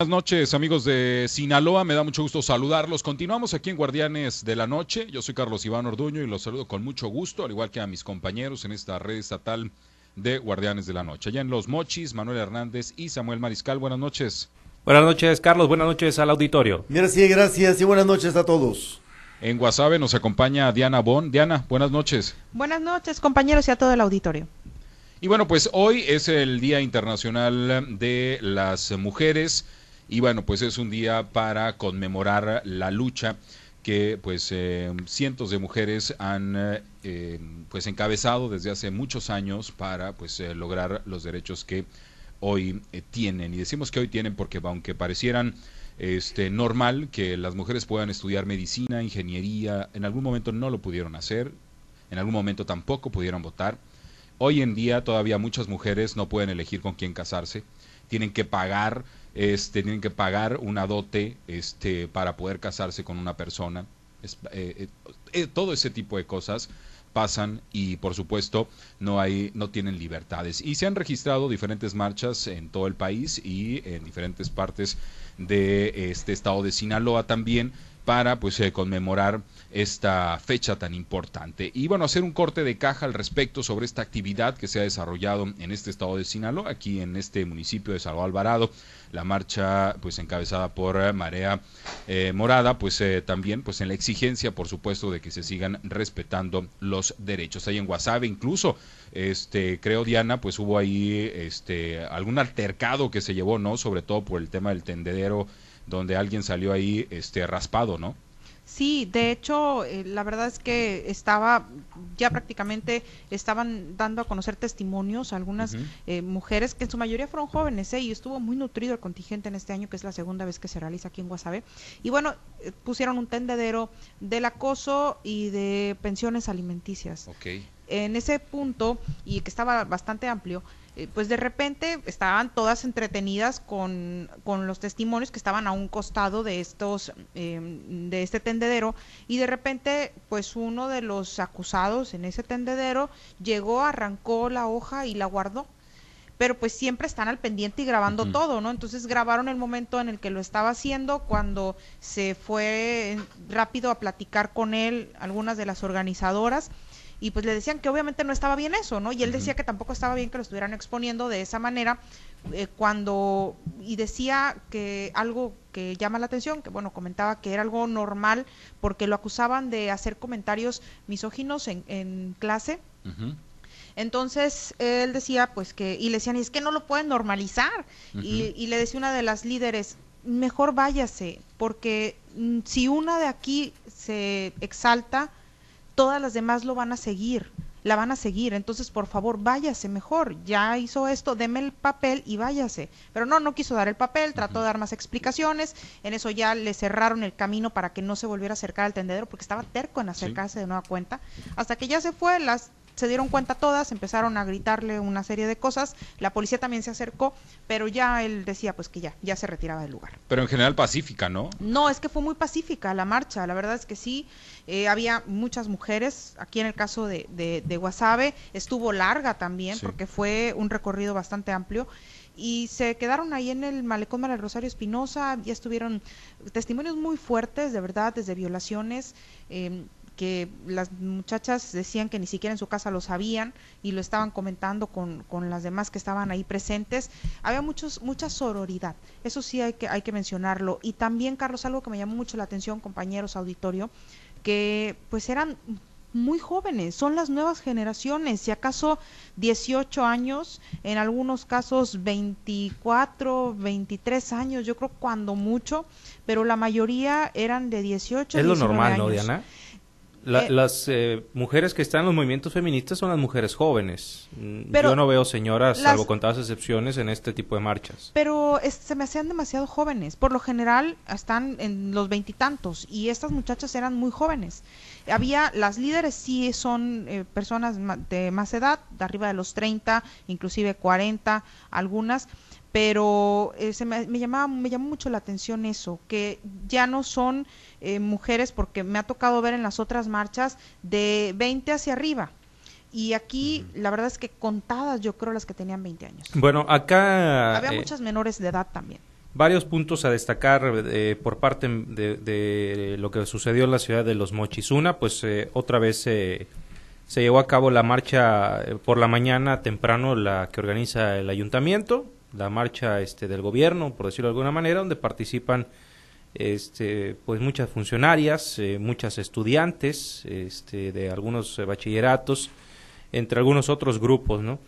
Buenas noches amigos de Sinaloa, me da mucho gusto saludarlos. Continuamos aquí en Guardianes de la Noche. Yo soy Carlos Iván Orduño y los saludo con mucho gusto, al igual que a mis compañeros en esta red estatal de Guardianes de la Noche. Allá en Los Mochis, Manuel Hernández y Samuel Mariscal. Buenas noches. Buenas noches, Carlos. Buenas noches al auditorio. Gracias, gracias y buenas noches a todos. En Guasave nos acompaña Diana Bon. Diana, buenas noches. Buenas noches, compañeros y a todo el auditorio. Y bueno, pues hoy es el Día Internacional de las Mujeres y bueno, pues es un día para conmemorar la lucha que pues eh, cientos de mujeres han eh, pues encabezado desde hace muchos años para pues eh, lograr los derechos que hoy tienen y decimos que hoy tienen porque aunque parecieran este normal que las mujeres puedan estudiar medicina, ingeniería, en algún momento no lo pudieron hacer, en algún momento tampoco pudieron votar. Hoy en día todavía muchas mujeres no pueden elegir con quién casarse, tienen que pagar este, tienen que pagar una dote este, para poder casarse con una persona. Eh, eh, eh, todo ese tipo de cosas pasan y por supuesto no hay no tienen libertades y se han registrado diferentes marchas en todo el país y en diferentes partes de este estado de Sinaloa también para pues conmemorar esta fecha tan importante. Y bueno, hacer un corte de caja al respecto sobre esta actividad que se ha desarrollado en este estado de Sinaloa, aquí en este municipio de Salvador Alvarado, la marcha pues encabezada por Marea eh, Morada, pues eh, también pues en la exigencia, por supuesto, de que se sigan respetando los derechos. Ahí en Guasave incluso, este, creo Diana, pues hubo ahí este algún altercado que se llevó, ¿no? Sobre todo por el tema del tendedero, donde alguien salió ahí este raspado, ¿no? Sí, de hecho, eh, la verdad es que estaba, ya prácticamente estaban dando a conocer testimonios algunas eh, mujeres que en su mayoría fueron jóvenes, ¿eh? y estuvo muy nutrido el contingente en este año, que es la segunda vez que se realiza aquí en Guasave. Y bueno, eh, pusieron un tendedero del acoso y de pensiones alimenticias. Okay. En ese punto, y que estaba bastante amplio, eh, pues de repente estaban todas entretenidas con, con, los testimonios que estaban a un costado de estos em, de este tendedero y de repente pues uno de los acusados en ese tendedero llegó arrancó la hoja y la guardó pero pues siempre están al pendiente y grabando todo, ¿no? Entonces grabaron el momento en el que lo estaba haciendo, cuando se fue rápido a platicar con él algunas de las organizadoras y pues le decían que obviamente no estaba bien eso, ¿no? Y él decía que tampoco estaba bien que lo estuvieran exponiendo de esa manera eh, cuando y decía que algo que llama la atención, que bueno, comentaba que era algo normal porque lo acusaban de hacer comentarios misóginos en, en clase. Entonces él decía pues que, y le decían, y es que no lo pueden normalizar. y, y le decía una de las líderes, mejor váyase, porque mm, si una de aquí se exalta, todas las demás lo van a seguir, la van a seguir. Entonces, por favor, váyase mejor. Ya hizo esto, deme el papel y váyase. Pero no, no quiso dar el papel, trató de dar más explicaciones. En eso ya le cerraron el camino para que no se volviera a acercar al tendedero porque estaba terco en acercarse de nueva cuenta. Hasta que ya se fue, las se dieron cuenta todas, empezaron a gritarle una serie de cosas, la policía también se acercó, pero ya él decía pues que ya, ya se retiraba del lugar. Pero en general pacífica, ¿no? No, es que fue muy pacífica la marcha, la verdad es que sí, eh, había muchas mujeres, aquí en el caso de, de, Guasave, estuvo larga también, porque fue un recorrido bastante amplio, y se quedaron ahí en el malecón María Rosario Espinosa, ya estuvieron testimonios muy fuertes, de verdad, desde violaciones, eh, que las muchachas decían que ni siquiera en su casa lo sabían y lo estaban comentando con, con las demás que estaban ahí presentes. Había muchos, mucha sororidad, eso sí hay que, hay que mencionarlo. Y también, Carlos, algo que me llamó mucho la atención, compañeros auditorio, que pues eran muy jóvenes, son las nuevas generaciones, si acaso 18 años, en algunos casos 24, 23 años, yo creo cuando mucho, pero la mayoría eran de 18 Es lo normal, ¿no, Diana? Eh, las eh, mujeres que están en los movimientos feministas son las mujeres jóvenes. Mm, yo no veo señoras, salvo contadas excepciones, en este tipo de marchas. Pero se me hacían demasiado jóvenes. Por lo general están en los veintitantos y, estas muchachas eran muy jóvenes. Había, las líderes sí son eh, personas de más edad, de arriba de los 30, inclusive 40, algunas pero eh, se me, llamaba, me llamó mucho la atención eso, que ya no son eh, mujeres, porque me ha tocado ver en las otras marchas, de 20 hacia arriba. Y aquí, la verdad es que contadas, yo creo, las que tenían 20 años. Bueno, acá... Había eh, muchas menores de edad también. varios puntos a destacar eh, por parte de, lo que sucedió en la ciudad de Los Mochis. Una, pues eh, otra vez se llevó a cabo la marcha eh, por la mañana temprano, la que organiza el ayuntamiento, la marcha este, del gobierno, por decirlo de alguna manera, donde participan este, pues muchas funcionarias, muchas estudiantes este, de algunos bachilleratos, entre algunos otros grupos, ¿no?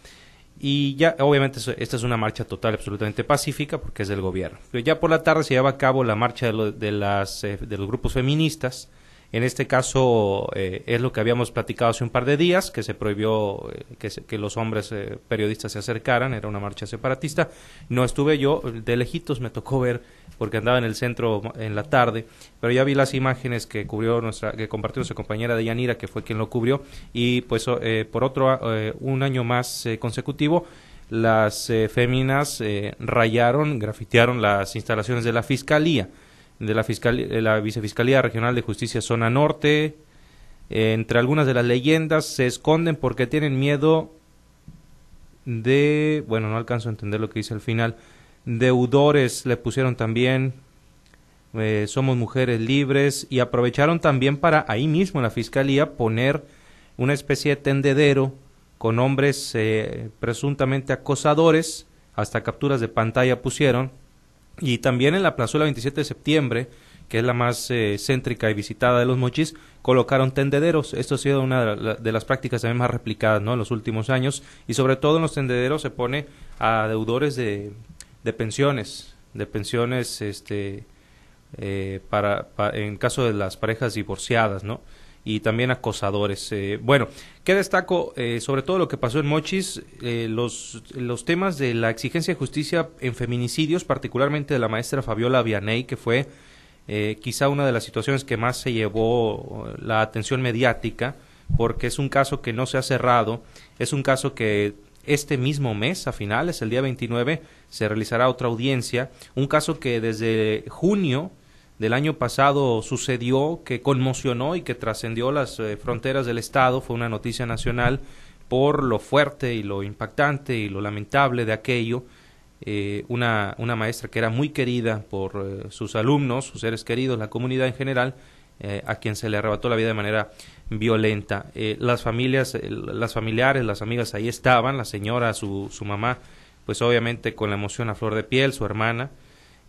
Y ya, obviamente, esta es una marcha total, absolutamente pacífica, porque es del gobierno. Pero ya por la tarde se lleva a cabo la marcha de, las, eh, de los grupos feministas, en este caso eh, es lo que habíamos platicado hace un par de días, que se prohibió eh, que, que, los hombres eh, periodistas se acercaran, era una marcha separatista. No estuve yo, de lejitos me tocó ver, porque andaba en el centro en la tarde, pero ya vi las imágenes que cubrió nuestra, que compartió nuestra compañera de Yanira, que fue quien lo cubrió, y pues por otro, un año más consecutivo, las féminas rayaron, grafitearon las instalaciones de la fiscalía de la, la Vicefiscalía Regional de Justicia Zona Norte. entre algunas de las leyendas se esconden porque tienen miedo de, bueno, no alcanzo a entender lo que dice al final, deudores. Le pusieron también, eh, somos mujeres libres y aprovecharon también para ahí mismo en la Fiscalía poner una especie de tendedero con hombres eh, presuntamente acosadores, hasta capturas de pantalla pusieron, y también en la plazuela 27 de septiembre, que es la más eh, céntrica y visitada de los mochis, colocaron tendederos. Esto ha sido una de las prácticas también más replicadas ¿no? en los últimos años. Y sobre todo en los tendederos se pone a deudores de, de pensiones, de pensiones este, eh, para, en caso de las parejas divorciadas, ¿no? Y también acosadores. Eh, bueno, ¿qué destaco? Eh, sobre todo lo que pasó en Mochis, eh, los, los temas de la exigencia de justicia en feminicidios, particularmente de la maestra Fabiola Vianey, que fue quizá una de las situaciones que más se llevó la atención mediática, porque es un caso que no se ha cerrado, es un caso que este mismo mes, a finales, el día 29, se realizará otra audiencia, un caso que desde junio del año pasado sucedió que conmocionó y que trascendió las eh, fronteras del Estado, fue una noticia nacional por lo fuerte y lo impactante y lo lamentable de aquello. Eh, una, una, maestra que era muy querida por eh, sus alumnos, sus seres queridos, la comunidad en general, a quien se le arrebató la vida de manera violenta. las familias, las familiares, las amigas ahí estaban, la señora, su, su mamá, pues obviamente con la emoción a flor de piel, su hermana,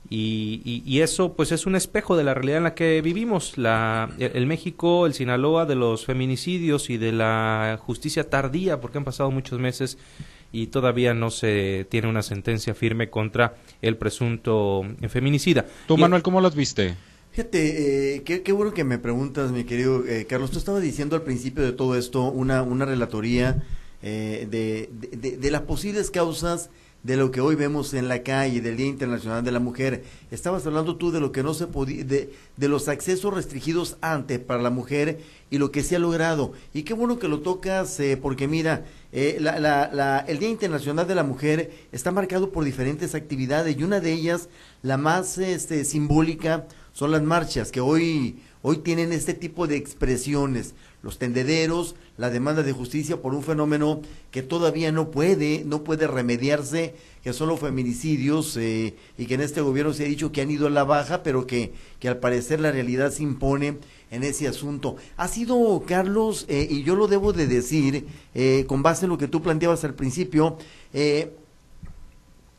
y, y, eso pues es un espejo de la realidad en la que vivimos. La, el, México, el Sinaloa de los feminicidios y de la justicia tardía, porque han pasado muchos meses y todavía no se tiene una sentencia firme contra el presunto feminicida. ¿Tú, Manuel, cómo las viste? Fíjate, eh, qué, bueno que me preguntas, mi querido eh, Carlos. Tú estabas diciendo al principio de todo esto una, una relatoría eh, de, de, de, las posibles causas de lo que hoy vemos en la calle, del Día Internacional de la Mujer. Estabas hablando tú de lo que no se podía, de, de, los accesos restringidos antes para la mujer y lo que se ha logrado. Y qué bueno que lo tocas, eh, porque mira, eh, la, el Día Internacional de la Mujer está marcado por diferentes actividades y una de ellas, la más este, simbólica, son las marchas que hoy, hoy tienen este tipo de expresiones los tendederos, la demanda de justicia por un fenómeno que todavía no puede, no puede remediarse, que son los feminicidios, eh, y que en este gobierno se ha dicho que han ido a la baja, pero que, que al parecer la realidad se impone en ese asunto. Ha sido, Carlos, eh, y yo lo debo de decir, eh, con base en lo que tú planteabas al principio,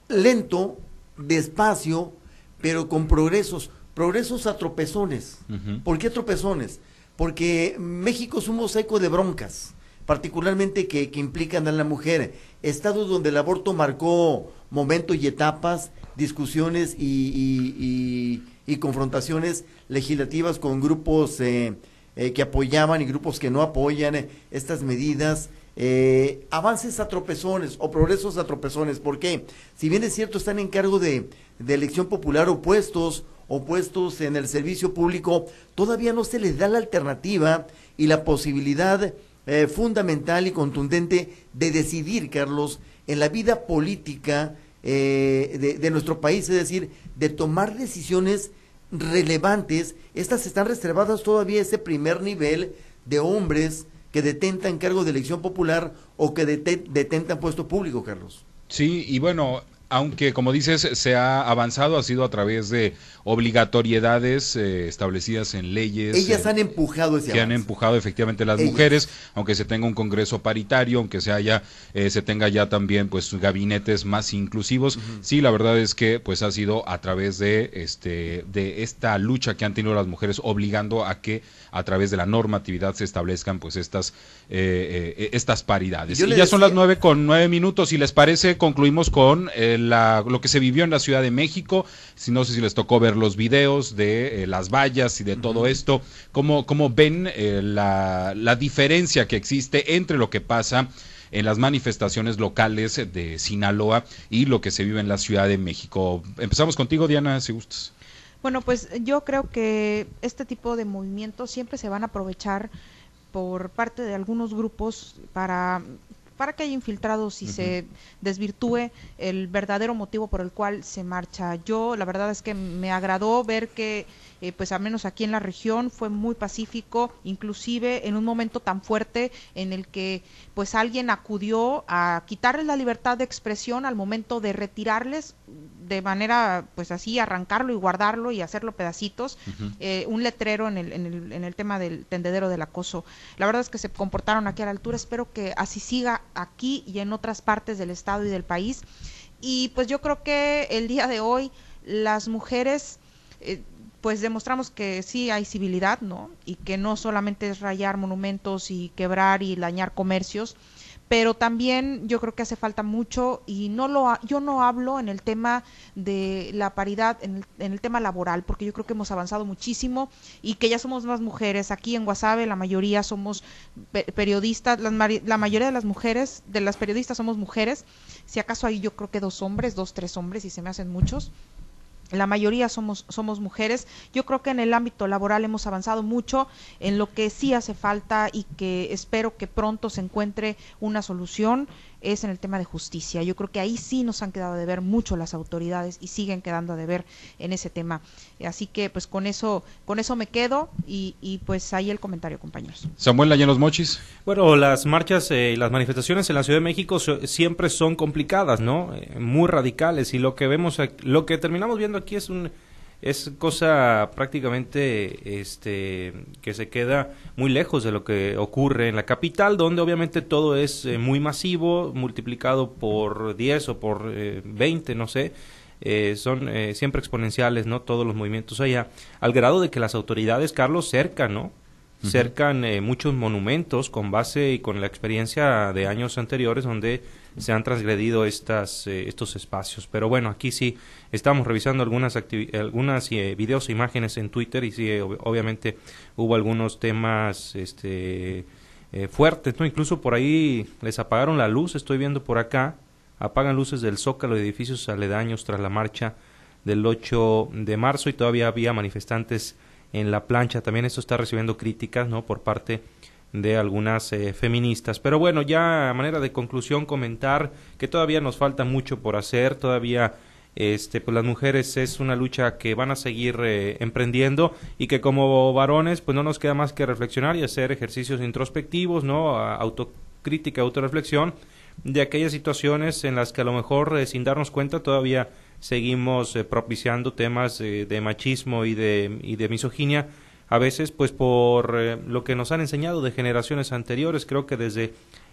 lento, despacio, pero con progresos, progresos a tropezones. ¿Por qué tropezones? porque México es un mosaico de broncas, particularmente que, implican a la mujer. Estados donde el aborto marcó momentos y etapas, discusiones y, confrontaciones legislativas con grupos eh, eh, que apoyaban y grupos que no apoyan eh, estas medidas. avances a tropezones o progresos a tropezones. ¿Por qué? Si bien es cierto, están en cargo de, de elección popular opuestos o puestos en el servicio público, todavía no se les da la alternativa y la posibilidad eh, fundamental y contundente de decidir, Carlos, en la vida política eh, de, nuestro país, es decir, de tomar decisiones relevantes. Estas están reservadas todavía a ese primer nivel de hombres que detentan cargo de elección popular o que detentan puesto público, Carlos. Sí, y bueno, aunque como dices se ha avanzado, ha sido a través de obligatoriedades eh, establecidas en leyes. Ellas eh, han empujado ese que han avance. empujado efectivamente las Ellas. mujeres, aunque se tenga un congreso paritario, aunque se haya, eh, se tenga ya también pues gabinetes más inclusivos. Sí, la verdad es que pues ha sido a través de este de esta lucha que han tenido las mujeres obligando a que a través de la normatividad se establezcan pues estas eh, estas paridades. Y ya son las nueve con nueve minutos. Si les parece, concluimos con eh, la, lo que se vivió en la Ciudad de México. Si no sé si les tocó ver los videos de eh, las vallas y de todo esto. ¿Cómo, cómo ven eh, la, la diferencia que existe entre lo que pasa en las manifestaciones locales de Sinaloa y lo que se vive en la Ciudad de México? Empezamos contigo, Diana, si gustas. Bueno, pues yo creo que este tipo de movimientos siempre se van a aprovechar por parte de algunos grupos para para que haya infiltrados y se desvirtúe el verdadero motivo por el cual se marcha. Yo la verdad es que me agradó ver que eh, pues al menos aquí en la región fue muy pacífico, inclusive en un momento tan fuerte en el que pues alguien acudió a quitarles la libertad de expresión al momento de retirarles de manera pues así arrancarlo y guardarlo y hacerlo pedacitos eh, un letrero en el, en, el, en el tema del tendedero del acoso. La verdad es que se comportaron aquí a la altura. Espero que así siga aquí y en otras partes del estado y del país. Y pues yo creo que el día de hoy las mujeres eh, pues demostramos que sí hay civilidad, ¿no? Y que no solamente es rayar monumentos y quebrar y dañar comercios, pero también yo creo que hace falta mucho y no lo ha- yo no hablo en el tema de la paridad en el, tema laboral porque yo creo que hemos avanzado muchísimo y que ya somos más mujeres. Aquí en Guasave la mayoría somos pe- periodistas mari- la mayoría de las mujeres de las periodistas somos mujeres. Si acaso hay yo creo que dos hombres dos tres hombres y se me hacen muchos la mayoría somos, somos mujeres. Yo creo que en el ámbito laboral hemos avanzado mucho en lo que sí hace falta y que espero que pronto se encuentre una solución es en el tema de justicia. Yo creo que ahí sí nos han quedado de ver mucho las autoridades y siguen quedando de ver en ese tema. Así que pues con eso, con eso me quedo y, y pues ahí el comentario, compañeros. Samuel allá en los mochis. Bueno, las marchas eh, y las manifestaciones en la Ciudad de México so- siempre son complicadas, ¿no? Eh, muy radicales y lo que vemos, ac- lo que terminamos viendo aquí es un es cosa prácticamente este que se queda muy lejos de lo que ocurre en la capital, donde obviamente todo es eh, muy masivo, multiplicado por 10 o por eh, 20, no sé. Eh, son eh, siempre exponenciales, ¿no? Todos los movimientos allá, al grado de que las autoridades, Carlos, cercan, ¿no? cercan eh, muchos monumentos con base y con la experiencia de años anteriores donde se han transgredido estas eh, estos espacios pero bueno aquí sí estamos revisando algunas algunas eh, videos e imágenes en Twitter y sí ob- obviamente hubo algunos temas este eh, fuertes no incluso por ahí les apagaron la luz estoy viendo por acá apagan luces del zócalo de edificios aledaños tras la marcha del 8 de marzo y todavía había manifestantes en la plancha. También esto está recibiendo críticas, ¿no? Por parte de algunas eh, feministas. Pero bueno, ya a manera de conclusión comentar que todavía nos falta mucho por hacer, todavía este pues las mujeres es una lucha que van a seguir eh, emprendiendo y que como varones pues no nos queda más que reflexionar y hacer ejercicios introspectivos, ¿no? Autocrítica, autorreflexión de aquellas situaciones en las que a lo mejor eh, sin darnos cuenta todavía seguimos eh, propiciando temas eh, de machismo y de, y de misoginia, a veces pues por eh, lo que nos han enseñado de generaciones anteriores, creo que desde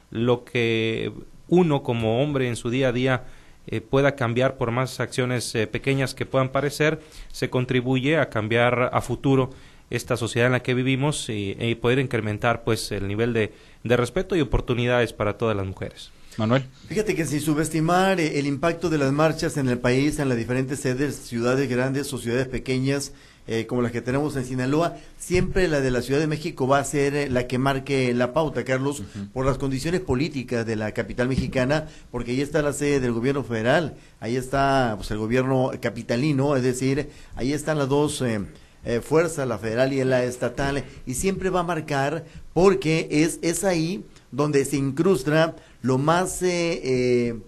lo que uno como hombre en su día a día eh, pueda cambiar por más acciones eh, pequeñas que puedan parecer, se contribuye a cambiar a futuro esta sociedad en la que vivimos y, y poder incrementar pues el nivel de, de respeto y oportunidades para todas las mujeres. Manuel. Fíjate que sin subestimar el impacto de las marchas en el país, en las diferentes sedes, ciudades grandes o ciudades pequeñas, eh, como las que tenemos en Sinaloa, siempre la de la Ciudad de México va a ser eh, la que marque la pauta, Carlos, por las condiciones políticas de la capital mexicana, porque ahí está la sede del gobierno federal, ahí está pues, el gobierno capitalino, es decir, ahí están las dos eh, eh, fuerzas, la federal y la estatal, y siempre va a marcar porque es, es ahí donde se incrusta lo más eh, eh,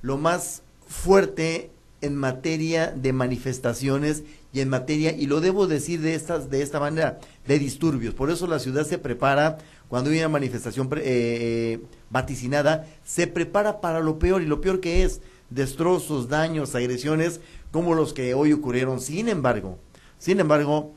lo más fuerte en materia de manifestaciones y en materia y lo debo decir de estas de esta manera de disturbios por eso la ciudad se prepara cuando hay una manifestación eh, eh, vaticinada se prepara para lo peor y lo peor que es destrozos, daños, agresiones como los que hoy ocurrieron. Sin embargo, sin embargo,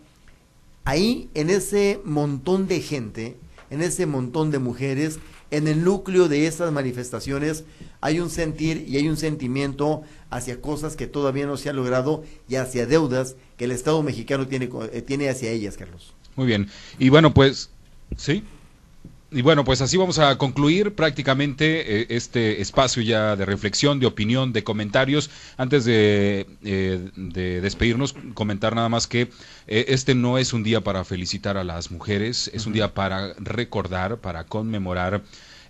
ahí en ese montón de gente, en ese montón de mujeres, en el núcleo de esas manifestaciones hay un sentir y hay un sentimiento hacia cosas que todavía no se han logrado y hacia deudas que el Estado mexicano tiene, eh, tiene hacia ellas, Carlos. Muy bien. Y bueno, pues, sí. Y bueno, pues así vamos a concluir prácticamente eh, este espacio ya de reflexión, de opinión, de comentarios. Antes de, eh, de despedirnos, comentar nada más que eh, este no es un día para felicitar a las mujeres, es un día para recordar, para conmemorar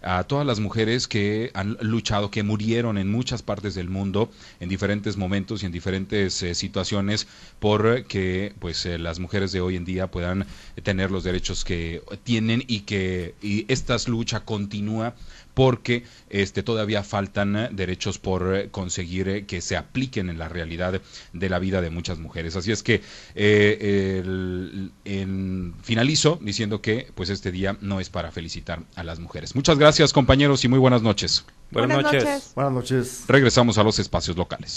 a todas las mujeres que han luchado, que murieron en muchas partes del mundo, en diferentes momentos y en diferentes eh, situaciones, por que pues eh, las mujeres de hoy en día puedan tener los derechos que tienen y que y esta lucha continúa porque este, todavía faltan eh, derechos por eh, conseguir eh, que se apliquen en la realidad de la vida de muchas mujeres. Así es que finalizo diciendo que pues este día no es para felicitar a las mujeres. Muchas gracias compañeros y muy buenas noches. Buenas, noches. Buenas noches. Regresamos a los espacios locales.